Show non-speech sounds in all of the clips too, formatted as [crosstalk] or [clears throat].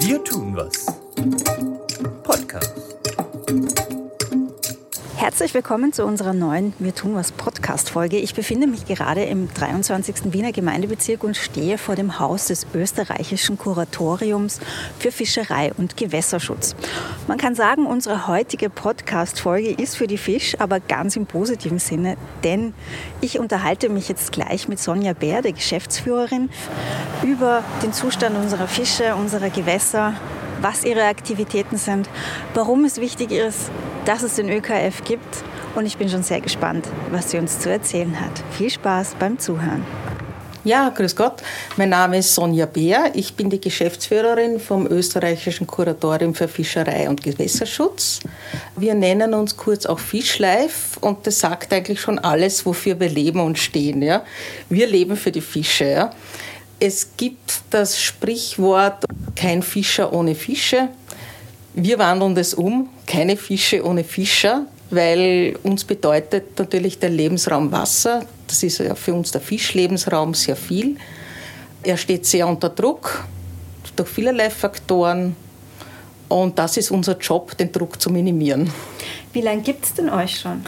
Wir tun was. Herzlich willkommen zu unserer neuen Wir tun was Podcast-Folge. Ich befinde mich gerade im 23. Wiener Gemeindebezirk und stehe vor dem Haus des österreichischen Kuratoriums für Fischerei und Gewässerschutz. Man kann sagen, unsere heutige Podcast-Folge ist für die Fisch, aber ganz im positiven Sinne, denn ich unterhalte mich jetzt gleich mit Sonja Bär, der Geschäftsführerin, über den Zustand unserer Fische, unserer Gewässer, was ihre Aktivitäten sind, warum es wichtig ist, dass es den ÖKF gibt. Und ich bin schon sehr gespannt, was sie uns zu erzählen hat. Viel Spaß beim Zuhören. Ja, grüß Gott. Mein Name ist Sonja Beer. Ich bin die Geschäftsführerin vom österreichischen Kuratorium für Fischerei und Gewässerschutz. Wir nennen uns kurz auch Fischlife und das sagt eigentlich schon alles, wofür wir leben und stehen. Ja? Wir leben für die Fische. Ja? Es gibt das Sprichwort kein Fischer ohne Fische. Wir wandeln das um, keine Fische ohne Fischer, weil uns bedeutet natürlich der Lebensraum Wasser, das ist ja für uns der Fischlebensraum sehr viel. Er steht sehr unter Druck durch vielerlei Faktoren und das ist unser Job, den Druck zu minimieren. Wie lange gibt es denn euch schon?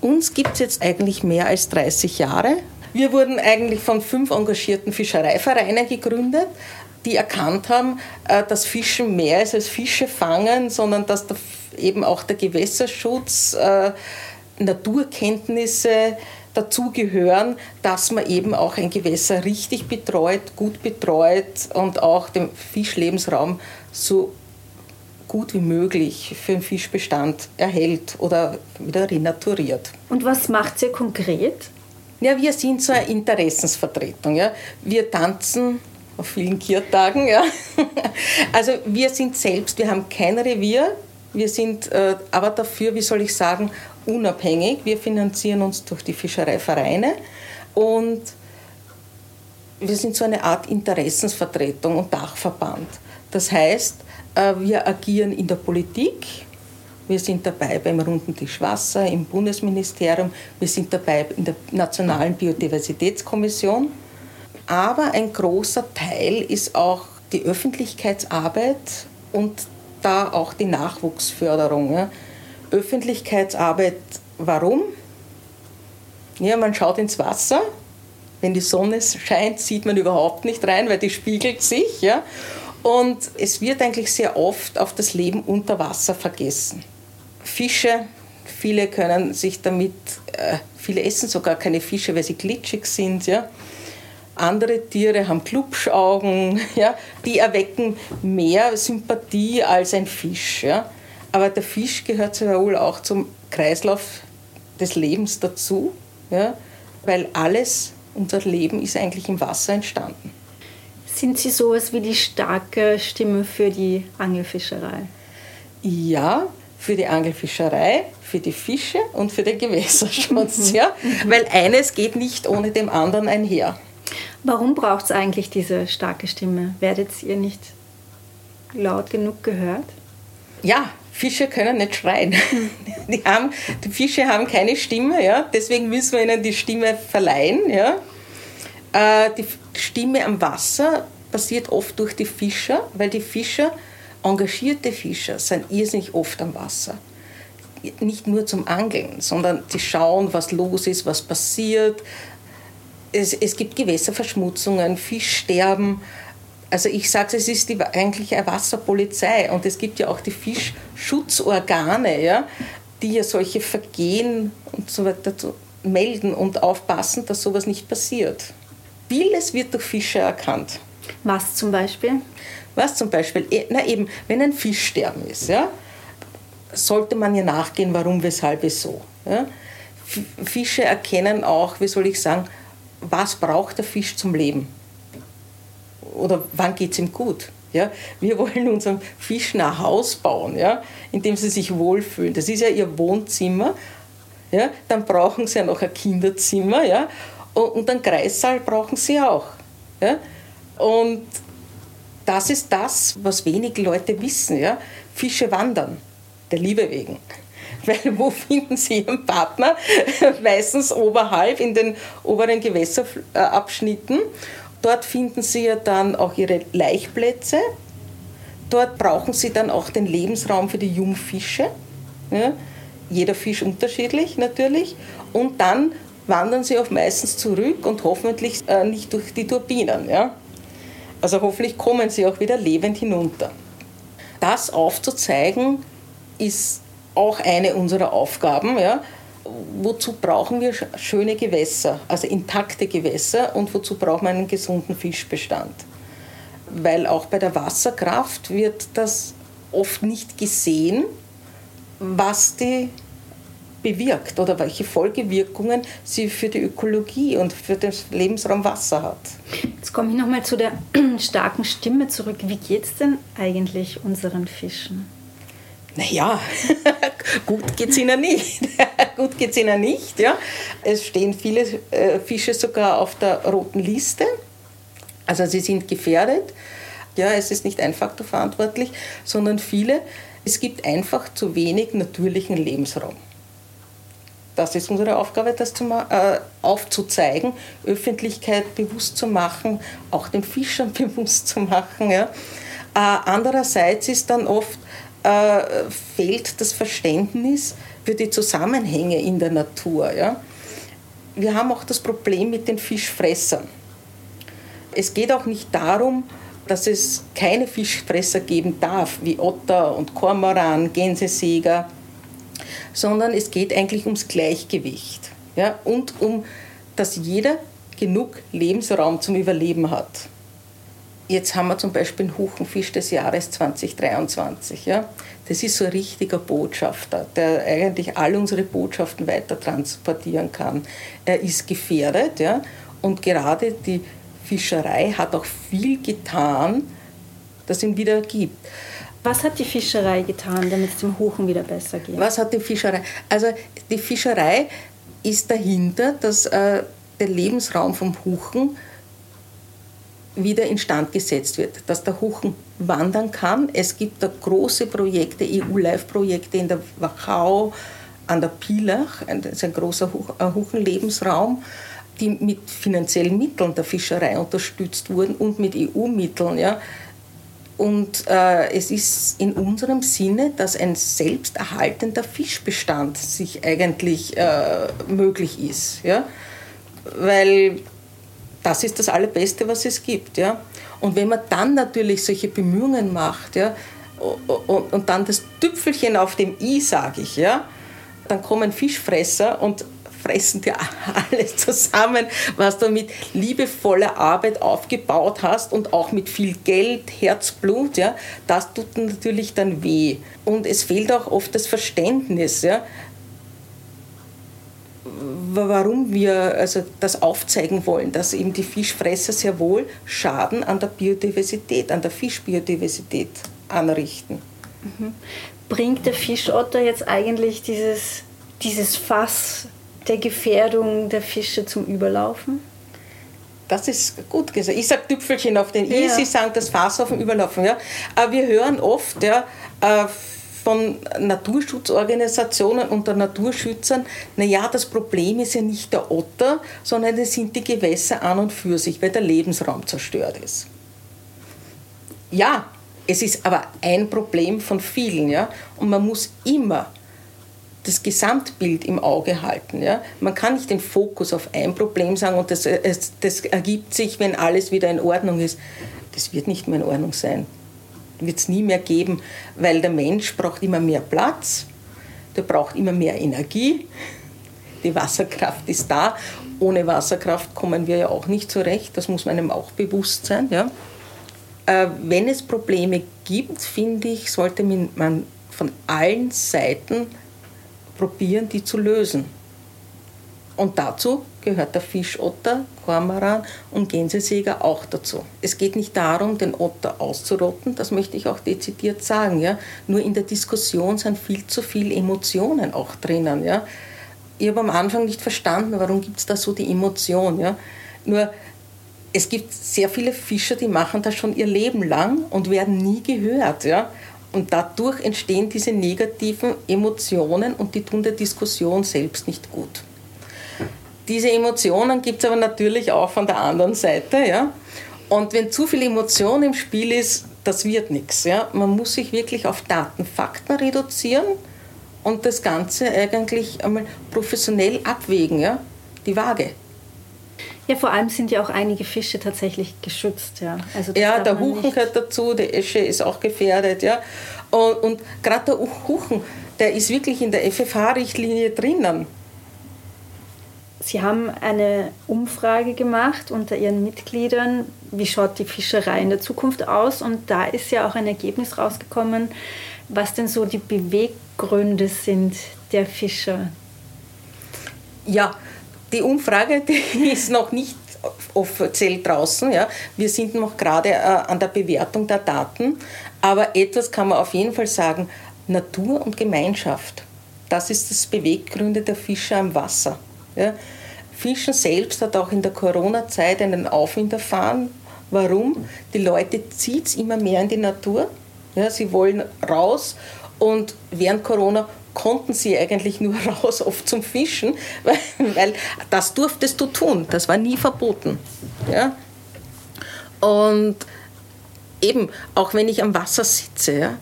Uns gibt es jetzt eigentlich mehr als 30 Jahre. Wir wurden eigentlich von fünf engagierten Fischereivereinen gegründet die erkannt haben, äh, dass Fischen mehr ist als Fische fangen, sondern dass da eben auch der Gewässerschutz, äh, Naturkenntnisse dazugehören, dass man eben auch ein Gewässer richtig betreut, gut betreut und auch den Fischlebensraum so gut wie möglich für den Fischbestand erhält oder wieder renaturiert. Und was macht ihr konkret? Ja, wir sind so eine Interessensvertretung. Ja. Wir tanzen auf vielen Kirtagen. Ja. [laughs] Also wir sind selbst, wir haben kein Revier, wir sind äh, aber dafür, wie soll ich sagen, unabhängig. Wir finanzieren uns durch die Fischereivereine und wir sind so eine Art Interessensvertretung und Dachverband. Das heißt, äh, wir agieren in der Politik, wir sind dabei beim Runden Tisch Wasser im Bundesministerium, wir sind dabei in der Nationalen Biodiversitätskommission aber ein großer Teil ist auch die Öffentlichkeitsarbeit und da auch die Nachwuchsförderung. Ja. Öffentlichkeitsarbeit, warum? Ja, man schaut ins Wasser. Wenn die Sonne scheint, sieht man überhaupt nicht rein, weil die spiegelt sich. Ja. Und es wird eigentlich sehr oft auf das Leben unter Wasser vergessen. Fische, viele können sich damit, äh, viele essen sogar keine Fische, weil sie glitschig sind. Ja. Andere Tiere haben Klubschaugen, [laughs] ja, die erwecken mehr Sympathie als ein Fisch. Ja. Aber der Fisch gehört sehr wohl auch zum Kreislauf des Lebens dazu, ja, weil alles, unser Leben ist eigentlich im Wasser entstanden. Sind Sie sowas wie die starke Stimme für die Angelfischerei? Ja, für die Angelfischerei, für die Fische und für den Gewässerschutz. [laughs] ja? Weil eines geht nicht ohne dem anderen einher. Warum braucht es eigentlich diese starke Stimme? Werdet ihr nicht laut genug gehört? Ja, Fische können nicht schreien. Die, haben, die Fische haben keine Stimme, ja? deswegen müssen wir ihnen die Stimme verleihen. Ja? Äh, die Stimme am Wasser passiert oft durch die Fischer, weil die Fischer, engagierte Fischer, sind irrsinnig oft am Wasser. Nicht nur zum Angeln, sondern die schauen, was los ist, was passiert, es, es gibt Gewässerverschmutzungen, Fischsterben. Also ich sage, es ist die, eigentlich eine Wasserpolizei und es gibt ja auch die Fischschutzorgane, ja, die ja solche Vergehen und so weiter melden und aufpassen, dass sowas nicht passiert. Vieles wird durch Fische erkannt. Was zum Beispiel? Was zum Beispiel? Eh, na eben, wenn ein Fischsterben ist, ja, sollte man ja nachgehen, warum, weshalb, wieso. Ja. Fische erkennen auch, wie soll ich sagen, was braucht der Fisch zum Leben? Oder wann geht es ihm gut? Ja, wir [laughs] wollen unserem Fisch ein Haus bauen, ja, in dem sie sich wohlfühlen. Das ist ja ihr Wohnzimmer. Ja, dann brauchen sie ja noch ein Kinderzimmer. Ja, und, einen Kreissaal brauchen sie auch. Ja. Und das ist das, was wenige Leute wissen. Ja. Fische wandern, der Liebe wegen. Weil wo finden sie ihren Partner? [laughs] Meistens oberhalb in den oberen Gewässerabschnitten. Dort finden sie ja dann auch ihre Laichplätze. Dort brauchen sie dann auch den Lebensraum für die Jungfische. Ja, jeder Fisch unterschiedlich natürlich. Und dann wandern sie auch meistens zurück und hoffentlich äh, nicht durch die Turbinen. Ja? Also hoffentlich kommen sie auch wieder lebend hinunter. Das aufzuzeigen ist auch eine unserer Aufgaben. Ja? Wozu brauchen wir schöne Gewässer, also intakte Gewässer und wozu brauchen wir einen gesunden Fischbestand? Weil auch bei der Wasserkraft wird das oft nicht gesehen, was die bewirkt oder welche Folgewirkungen sie für die Ökologie und für den Lebensraum Wasser hat. Jetzt komme ich nochmal zu der [clears throat] starken Stimme zurück. Wie geht es denn eigentlich unseren Fischen? Naja, [laughs] gut geht es ihnen nicht. [laughs] gut geht es ihnen nicht. Ja. Es stehen viele äh, Fische sogar auf der roten Liste. Also sie sind gefährdet. Ja, es ist nicht ein Faktor verantwortlich, sondern viele. Es gibt einfach zu wenig natürlichen Lebensraum. Das ist unsere Aufgabe, das zu, äh, aufzuzeigen, Öffentlichkeit bewusst zu machen, auch den Fischern [laughs] bewusst zu machen. Ja. Äh, andererseits ist dann oft, äh, fehlt das Verständnis für die Zusammenhänge in der Natur. Ja. Wir haben auch das Problem mit den Fischfressern. Es geht auch nicht darum, dass es keine Fischfresser geben darf, wie Otter und Kormoran, Gänsesäger sondern es geht eigentlich ums Gleichgewicht ja, und um, dass jeder genug Lebensraum zum Überleben hat. Jetzt haben wir zum Beispiel einen Huchenfisch des Jahres 2023. Ja. Das ist so ein richtiger Botschafter, der eigentlich all unsere Botschaften weiter transportieren kann. Er ist gefährdet ja, und gerade die Fischerei hat auch viel getan, das ihn wieder gibt. Was hat die Fischerei getan, damit es dem Huchen wieder besser geht? Was hat die Fischerei? Also die Fischerei ist dahinter, dass äh, der Lebensraum vom Huchen wieder instand gesetzt wird, dass der Huchen wandern kann. Es gibt da große Projekte, EU-Live-Projekte in der Wachau, an der Pilach, das ist ein großer äh, Huchenlebensraum, die mit finanziellen Mitteln der Fischerei unterstützt wurden und mit EU-Mitteln. Ja. Und äh, es ist in unserem Sinne, dass ein selbsterhaltender Fischbestand sich eigentlich äh, möglich ist. Ja? Weil das ist das Allerbeste, was es gibt. Ja? Und wenn man dann natürlich solche Bemühungen macht ja, und, und dann das Tüpfelchen auf dem i, sage ich, ja, dann kommen Fischfresser und fressen dir [laughs] alles zusammen, was du mit liebevoller Arbeit aufgebaut hast und auch mit viel Geld, Herzblut, ja, das tut natürlich dann weh. Und es fehlt auch oft das Verständnis, ja, warum wir also das aufzeigen wollen, dass eben die Fischfresser sehr wohl Schaden an der Biodiversität, an der Fischbiodiversität anrichten. Mhm. Bringt der Fischotter jetzt eigentlich dieses, dieses Fass der Gefährdung der Fische zum Überlaufen? Das ist gut gesagt. Ich sage Tüpfelchen auf den I, ja. Sie sagen das Fass auf dem Überlaufen. Ja. Aber wir hören oft ja, äh, von Naturschutzorganisationen und der Naturschützern, naja, das Problem ist ja nicht der Otter, sondern es sind die Gewässer an und für sich, weil der Lebensraum zerstört ist. Ja, es ist aber ein Problem von vielen. Ja? Und man muss immer das Gesamtbild im Auge halten. Ja? Man kann nicht den Fokus auf ein Problem sagen und das, das ergibt sich, wenn alles wieder in Ordnung ist. Das wird nicht mehr in Ordnung sein. Wird es nie mehr geben, weil der Mensch braucht immer mehr Platz, der braucht immer mehr Energie. Die Wasserkraft ist da. Ohne Wasserkraft kommen wir ja auch nicht zurecht. Das muss einem auch bewusst sein. Ja? Äh, wenn es Probleme gibt, finde ich, sollte man von allen Seiten probieren, die zu lösen. Und dazu gehört der Fischotter, Kormoran und Gänsesäger auch dazu. Es geht nicht darum, den Otter auszurotten, das möchte ich auch dezidiert sagen. Ja? Nur in der Diskussion sind viel zu viele Emotionen auch drinnen. Ja? Ich habe am Anfang nicht verstanden, warum gibt es da so die Emotion. Ja? Nur es gibt sehr viele Fischer, die machen das schon ihr Leben lang und werden nie gehört. Ja? Und dadurch entstehen diese negativen Emotionen und die tun der Diskussion selbst nicht gut. Diese Emotionen gibt es aber natürlich auch von der anderen Seite. Ja? Und wenn zu viel Emotion im Spiel ist, das wird nichts. Ja? Man muss sich wirklich auf Daten, Fakten reduzieren und das Ganze eigentlich einmal professionell abwägen, ja? die Waage. Ja, vor allem sind ja auch einige Fische tatsächlich geschützt. Ja, also ja der Huchen gehört dazu, die Esche ist auch gefährdet. Ja? Und, und gerade der Huchen, der ist wirklich in der FFH-Richtlinie drinnen. Sie haben eine Umfrage gemacht unter Ihren Mitgliedern, wie schaut die Fischerei in der Zukunft aus? Und da ist ja auch ein Ergebnis rausgekommen, was denn so die Beweggründe sind der Fischer. Ja, die Umfrage die [laughs] ist noch nicht offiziell draußen. Ja. Wir sind noch gerade äh, an der Bewertung der Daten. Aber etwas kann man auf jeden Fall sagen, Natur und Gemeinschaft. Das ist das Beweggründe der Fischer am Wasser. Ja. Fischen selbst hat auch in der Corona-Zeit einen Aufwind erfahren. Warum? Die Leute zieht es immer mehr in die Natur. Ja, sie wollen raus und während Corona konnten sie eigentlich nur [laughs] raus, oft zum Fischen, weil, weil das durftest du tun. Das war nie verboten. Ja? Und eben, auch wenn ich am Wasser sitze, ja,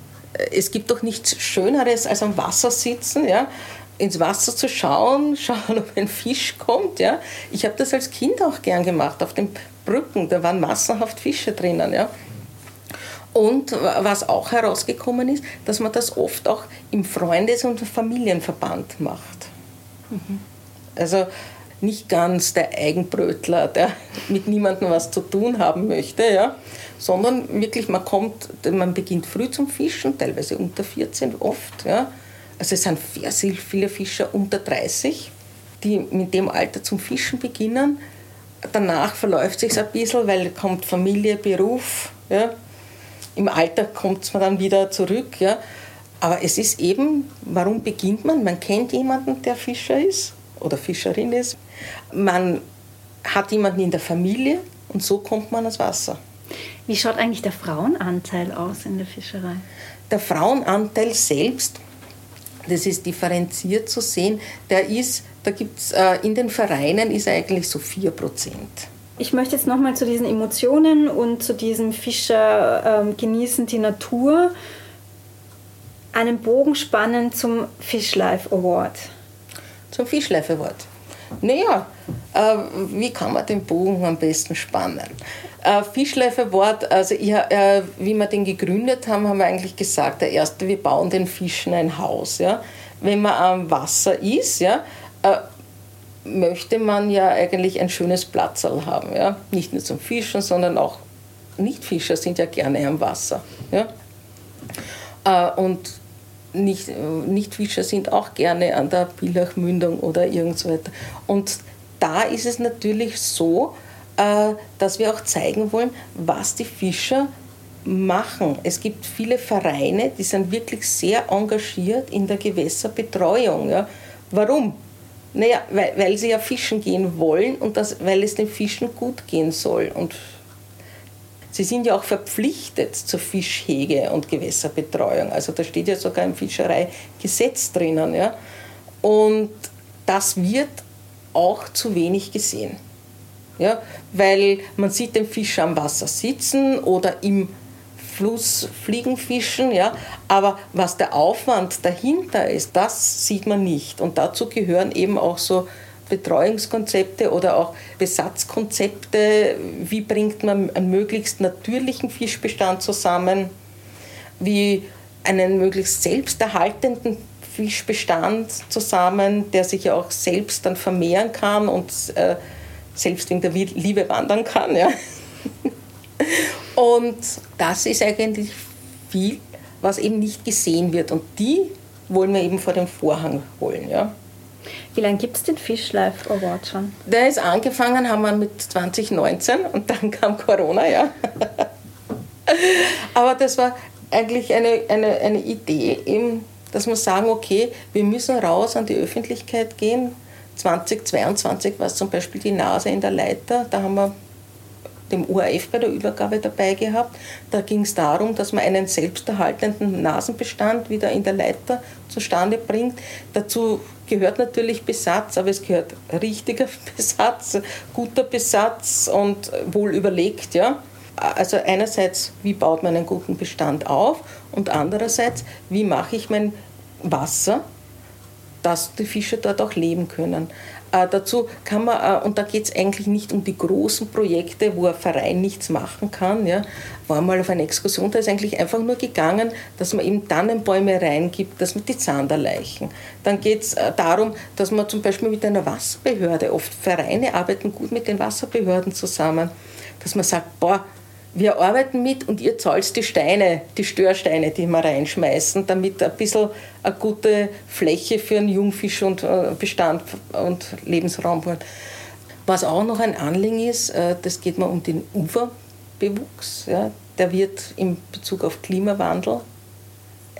es gibt doch nichts Schöneres als am Wasser sitzen, ja, ins Wasser zu schauen, [laughs] schauen, ob ein Fisch kommt. Ja. Ich habe das als Kind auch gern gemacht, auf den Brücken, da waren massenhaft Fische drinnen. Ja. Und was auch herausgekommen ist, dass man das oft auch im Freundes- und Familienverband macht. Mhm. Also nicht ganz der Eigenbrötler, der [laughs] mit niemandem was zu tun haben möchte, ja, sondern wirklich, man kommt, man beginnt früh zum Fischen, teilweise unter 14 oft. Ja. Also es sind sehr viele Fischer unter 30, die mit dem Alter zum Fischen beginnen. Danach verläuft es sich ein bisschen, weil kommt Familie, Beruf. Ja im Alter kommt es dann wieder zurück. Ja. Aber es ist eben, warum beginnt man? Man kennt jemanden, der Fischer ist oder Fischerin ist. Man hat jemanden in der Familie und so kommt man ans Wasser. Wie schaut eigentlich der Frauenanteil aus in der Fischerei? Der Frauenanteil selbst, das ist differenziert zu sehen, der ist, da gibt es äh, in den Vereinen ist eigentlich so 4 Prozent. Ich möchte jetzt nochmal zu diesen Emotionen und zu diesem Fischer ähm, genießen die Natur einen Bogen spannen zum Fishlife Award. Zum Fishlife Award. Naja, äh, wie kann man den Bogen am besten spannen? Äh, Fishlife Award, also ich, äh, wie wir den gegründet haben, haben wir eigentlich gesagt, der erste, wir bauen den Fischen ein Haus. Ja? Wenn man am Wasser ist, ja, äh, möchte man ja eigentlich ein schönes Platzal haben. Ja? Nicht nur zum Fischen, sondern auch Nichtfischer sind ja gerne am Wasser. Ja? Äh, und nicht, Nichtfischer sind auch gerne an der Billachmündung oder irgend so weiter. Und da ist es natürlich so, dass wir auch zeigen wollen, was die Fischer machen. Es gibt viele Vereine, die sind wirklich sehr engagiert in der Gewässerbetreuung. Warum? Naja, weil, weil sie ja fischen gehen wollen und das, weil es den Fischen gut gehen soll. Und sie sind ja auch verpflichtet zur Fischhege und Gewässerbetreuung. Also da steht ja sogar im Fischereigesetz drinnen. Ja? Und das wird auch zu wenig gesehen. Ja? Weil man sieht den Fisch am Wasser sitzen oder im Fluss fliegen, fischen, ja. Aber was der Aufwand dahinter ist, das sieht man nicht. Und dazu gehören eben auch so Betreuungskonzepte oder auch Besatzkonzepte. Wie bringt man einen möglichst natürlichen Fischbestand zusammen? Wie einen möglichst selbsterhaltenden Fischbestand zusammen, der sich ja auch selbst dann vermehren kann und äh, selbst wegen der Liebe wandern kann. Ja. Und das ist eigentlich viel, was eben nicht gesehen wird. Und die wollen wir eben vor den Vorhang holen. Ja. Wie lange gibt es den Fish Life Award schon? Der ist angefangen, haben wir mit 2019 und dann [laughs] kam Corona, ja. Aber das war eigentlich eine, eine, eine Idee, eben, dass wir sagen, okay, wir müssen raus an die Öffentlichkeit gehen. 2022 war es zum Beispiel die Nase in der Leiter, da haben wir dem ORF bei der Übergabe dabei gehabt. Da ging es darum, dass man einen selbsterhaltenden Nasenbestand wieder in der Leiter zustande bringt. Dazu gehört natürlich Besatz, aber es gehört richtiger [laughs] Besatz, guter Besatz und wohl überlegt. Ja? Also einerseits, wie baut man einen guten Bestand auf und andererseits, wie mache ich mein Wasser, dass die Fische dort auch leben können. Äh, dazu kann man, äh, und da geht es eigentlich nicht um die großen Projekte, wo ein Verein nichts machen kann. Ja. War mal auf einer Exkursion, da ist eigentlich einfach nur gegangen, dass man eben Tannenbäume reingibt, dass man die Zanderleichen. Dann geht es äh, darum, dass man zum Beispiel mit einer Wasserbehörde, oft Vereine arbeiten gut mit den Wasserbehörden zusammen, dass man sagt, boah, wir arbeiten mit und ihr zahlt die Steine, die Störsteine, die wir reinschmeißen, damit ein bisschen eine gute Fläche für einen Jungfisch und äh, Bestand und Lebensraum wird. Was auch noch ein Anliegen ist, äh, das geht mal um den Uferbewuchs. Ja. Der wird in Bezug auf Klimawandel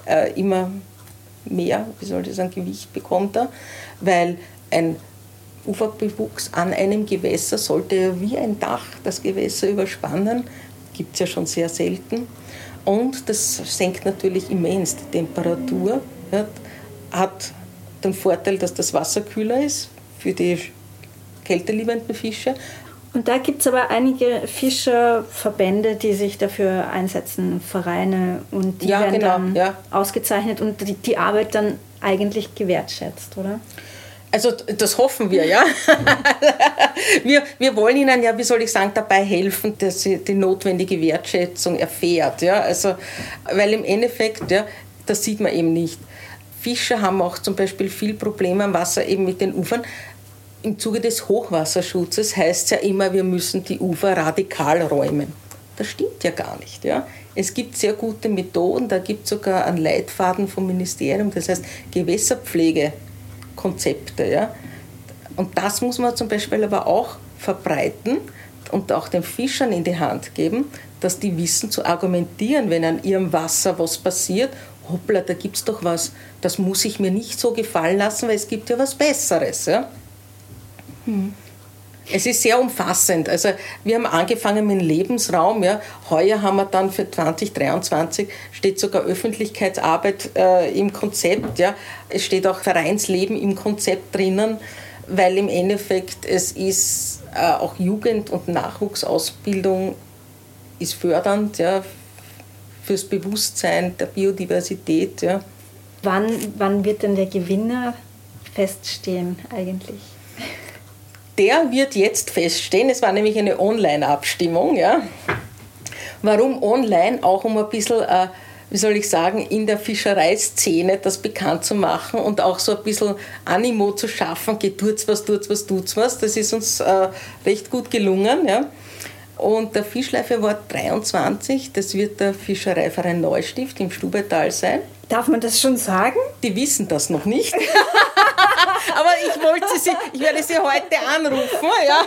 äh, immer mehr, wie soll ich sagen, Gewicht bekommt er, weil ein Uferbewuchs an einem Gewässer sollte ja wie ein Dach das Gewässer überspannen gibt es ja schon sehr selten. Und das senkt natürlich immens die Temperatur. Ja, hat den Vorteil, dass das Wasser kühler ist für die kälteliebenden Fische. Und da gibt es aber einige Fischerverbände, die sich dafür einsetzen, Vereine, und die ja, werden genau, dann ja. ausgezeichnet und die, die Arbeit dann eigentlich gewertschätzt, oder? Also das hoffen wir, ja. [laughs] wir, wir wollen ihnen ja, wie soll ich sagen, dabei helfen, dass sie die notwendige Wertschätzung erfährt. Ja. Also, weil im Endeffekt, ja, das sieht man eben nicht. Fischer haben auch zum Beispiel viel Probleme am Wasser eben mit den Ufern. Im Zuge des Hochwasserschutzes heißt es ja immer, wir müssen die Ufer radikal räumen. Das stimmt ja gar nicht. Ja. Es gibt sehr gute Methoden, da gibt es sogar einen Leitfaden vom Ministerium, das heißt Gewässerpflege Konzepte. Ja? Und das muss man zum Beispiel aber auch verbreiten und auch den Fischern in die Hand geben, dass die wissen zu argumentieren, wenn an ihrem Wasser was passiert. Hoppla, da gibt es doch was, das muss ich mir nicht so gefallen lassen, weil es gibt ja was Besseres. Ja? Hm. Es ist sehr umfassend. Also wir haben angefangen mit dem Lebensraum. Ja. Heuer haben wir dann für 2023 steht sogar Öffentlichkeitsarbeit äh, im Konzept. Ja. Es steht auch Vereinsleben im Konzept drinnen, weil im Endeffekt es ist äh, auch Jugend- und Nachwuchsausbildung ist fördernd ja, fürs Bewusstsein der Biodiversität. Ja. Wann, wann wird denn der Gewinner feststehen eigentlich? Der wird jetzt feststehen. Es war nämlich eine Online-Abstimmung. Ja. Warum online? Auch um ein bisschen, äh, wie soll ich sagen, in der Fischereiszene das bekannt zu machen und auch so ein bisschen Animo zu schaffen. Geht, tut's was, tut's was, tut's was. Das ist uns äh, recht gut gelungen. Ja. Und der Fischleif Award 23, das wird der Fischereiverein Neustift im Stubetal sein. Darf man das schon sagen? Die wissen das noch nicht. [laughs] Aber ich wollte sie, ich werde sie heute anrufen, ja.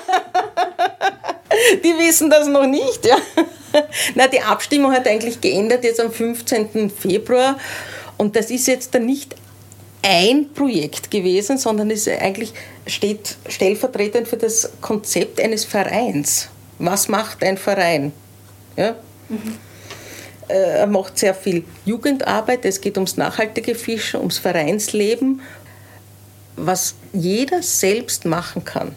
Die wissen das noch nicht, ja. Na, die Abstimmung hat eigentlich geändert jetzt am 15. Februar. Und das ist jetzt dann nicht ein Projekt gewesen, sondern es eigentlich steht stellvertretend für das Konzept eines Vereins. Was macht ein Verein? Ja? Mhm. Er macht sehr viel Jugendarbeit, es geht ums nachhaltige Fischen, ums Vereinsleben was jeder selbst machen kann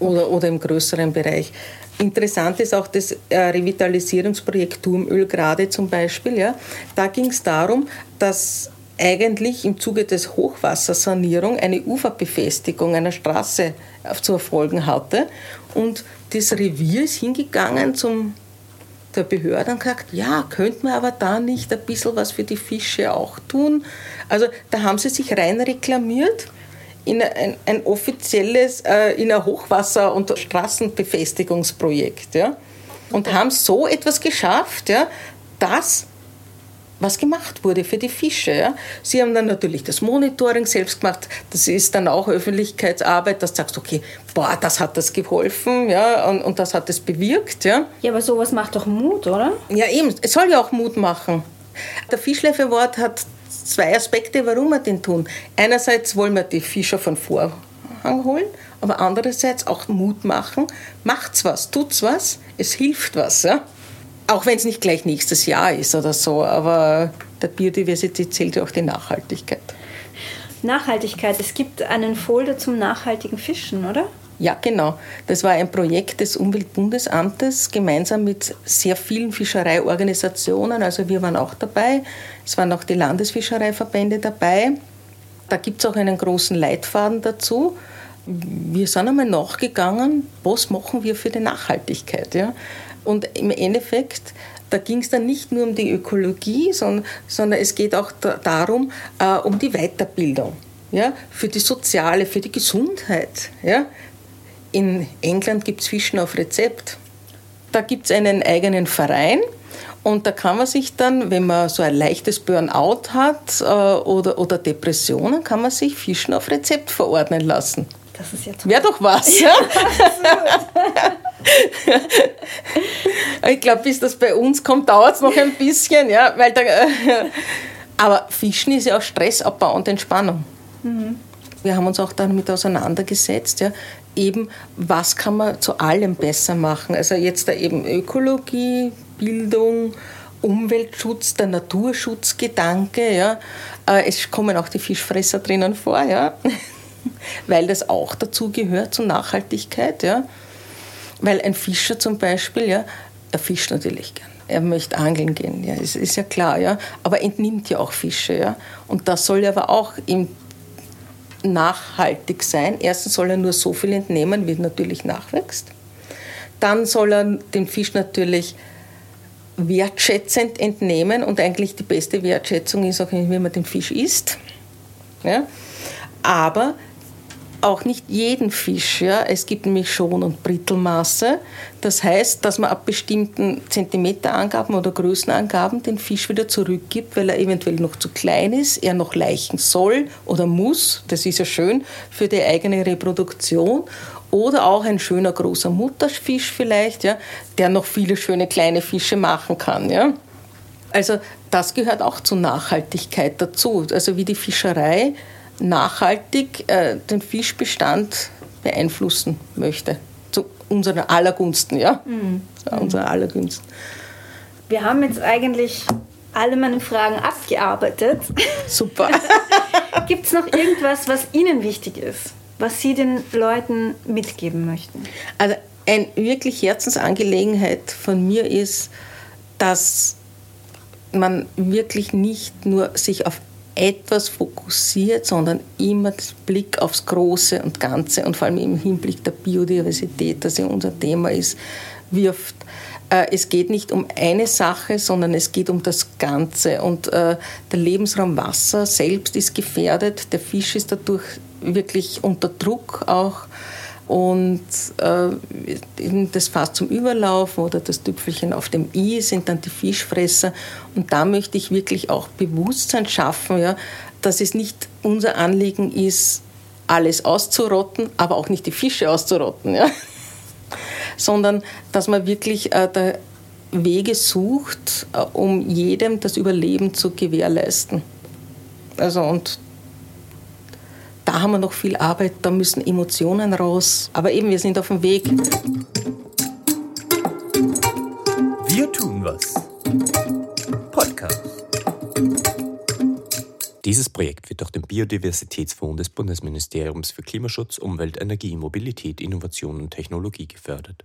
oder, oder im größeren Bereich. Interessant ist auch das äh, Revitalisierungsprojekt Turmöl gerade zum Beispiel. Ja. Da ging es darum, dass eigentlich im Zuge des Hochwassersanierung eine Uferbefestigung einer Straße zu erfolgen hatte. Und das Revier ist hingegangen zum der Behörde und gesagt, ja, könnten wir aber da nicht ein bisschen was für die Fische auch tun? Also da haben sie sich rein reklamiert in ein, ein offizielles, äh, in ein Hochwasser- und Straßenbefestigungsprojekt. Ja? Und haben so etwas geschafft, ja, dass was gemacht wurde für die Fische. Ja. Sie haben dann natürlich das Monitoring selbst gemacht. Das ist dann auch Öffentlichkeitsarbeit, dass du sagst, okay, boah, das hat das geholfen ja, und, und das hat es bewirkt. Ja. ja, aber sowas macht doch Mut, oder? Ja, eben. Es soll ja auch Mut machen. Der Fischleif Award hat zwei Aspekte, warum wir den tun. Einerseits wollen wir die Fischer von Vorhang holen, aber andererseits auch Mut machen. Macht's was, tut's was, es hilft was. Ja? Auch wenn es nicht gleich nächstes Jahr ist oder so, aber der Biodiversität zählt ja auch die Nachhaltigkeit. Nachhaltigkeit, es gibt einen Folder zum nachhaltigen Fischen, oder? Ja, genau. Das war ein Projekt des Umweltbundesamtes gemeinsam mit sehr vielen Fischereiorganisationen. Also wir waren auch dabei. Es waren auch die Landesfischereiverbände dabei. Da gibt es auch einen großen Leitfaden dazu. Wir sind einmal nachgegangen, was machen wir für die Nachhaltigkeit. Ja? Und im Endeffekt, da ging es dann nicht nur um die Ökologie, sondern, sondern es geht auch da, darum, äh, um die Weiterbildung. Ja? Für die soziale, für die Gesundheit. Ja? In England gibt es Fischen auf Rezept. Da gibt es einen eigenen Verein. Und da kann man sich dann, wenn man so ein leichtes Burnout hat äh, oder, oder Depressionen, kann man sich Fischen auf Rezept verordnen lassen. Das ist ja Wäre doch was. Ja, [laughs] ich glaube, bis das bei uns kommt, dauert es noch ein bisschen. Ja, weil da, äh, aber Fischen ist ja auch Stressabbau und Entspannung. Mhm. Wir haben uns auch damit auseinandergesetzt, ja, eben, was kann man zu allem besser machen. Also jetzt da eben Ökologie, Bildung, Umweltschutz, der Naturschutzgedanke. Ja. Äh, es kommen auch die Fischfresser drinnen vor, ja. [laughs] weil das auch dazu gehört zur Nachhaltigkeit. Ja. Weil ein Fischer zum Beispiel, ja, er fischt natürlich gern. Er möchte angeln gehen, ja, ist, ist ja klar, ja. Aber entnimmt ja auch Fische, ja. Und das soll ja aber auch im nachhaltig sein. Erstens soll er nur so viel entnehmen, wie natürlich nachwächst. Dann soll er den Fisch natürlich wertschätzend entnehmen und eigentlich die beste Wertschätzung ist auch, wie man den Fisch isst. Ja? Aber auch nicht jeden Fisch. Ja. Es gibt nämlich Schon- und Brittelmaße. Das heißt, dass man ab bestimmten Zentimeterangaben oder Größenangaben den Fisch wieder zurückgibt, weil er eventuell noch zu klein ist, er noch leichen soll oder muss. Das ist ja schön für die eigene Reproduktion. Oder auch ein schöner großer Mutterfisch vielleicht, ja, der noch viele schöne kleine Fische machen kann. Ja. Also das gehört auch zur Nachhaltigkeit dazu. Also wie die Fischerei nachhaltig äh, den Fischbestand beeinflussen möchte. Zu unserer aller Gunsten, ja? Mhm. Zu unserer aller Gunsten. Wir haben jetzt eigentlich alle meine Fragen abgearbeitet. [laughs] Super. [laughs] Gibt es noch irgendwas, was Ihnen wichtig ist, was Sie den Leuten mitgeben möchten? Also eine wirklich Herzensangelegenheit von mir ist, dass man wirklich nicht nur sich auf etwas fokussiert, sondern immer den Blick aufs Große und Ganze und vor allem im Hinblick der Biodiversität, das ja unser Thema ist, wirft. Äh, es geht nicht um eine Sache, sondern es geht um das Ganze. Und äh, der Lebensraum Wasser selbst ist gefährdet, der Fisch ist dadurch wirklich unter Druck auch und äh, das Fass zum Überlaufen oder das Tüpfelchen auf dem I sind dann die Fischfresser. Und da möchte ich wirklich auch Bewusstsein schaffen, ja, dass es nicht unser Anliegen ist, alles auszurotten, aber auch nicht die Fische auszurotten, ja. [laughs] sondern dass man wirklich äh, Wege sucht, äh, um jedem das Überleben zu gewährleisten. Also und da haben wir noch viel Arbeit, da müssen Emotionen raus. Aber eben, wir sind auf dem Weg. Wir tun was. Podcast. Dieses Projekt wird durch den Biodiversitätsfonds des Bundesministeriums für Klimaschutz, Umwelt, Energie, Mobilität, Innovation und Technologie gefördert.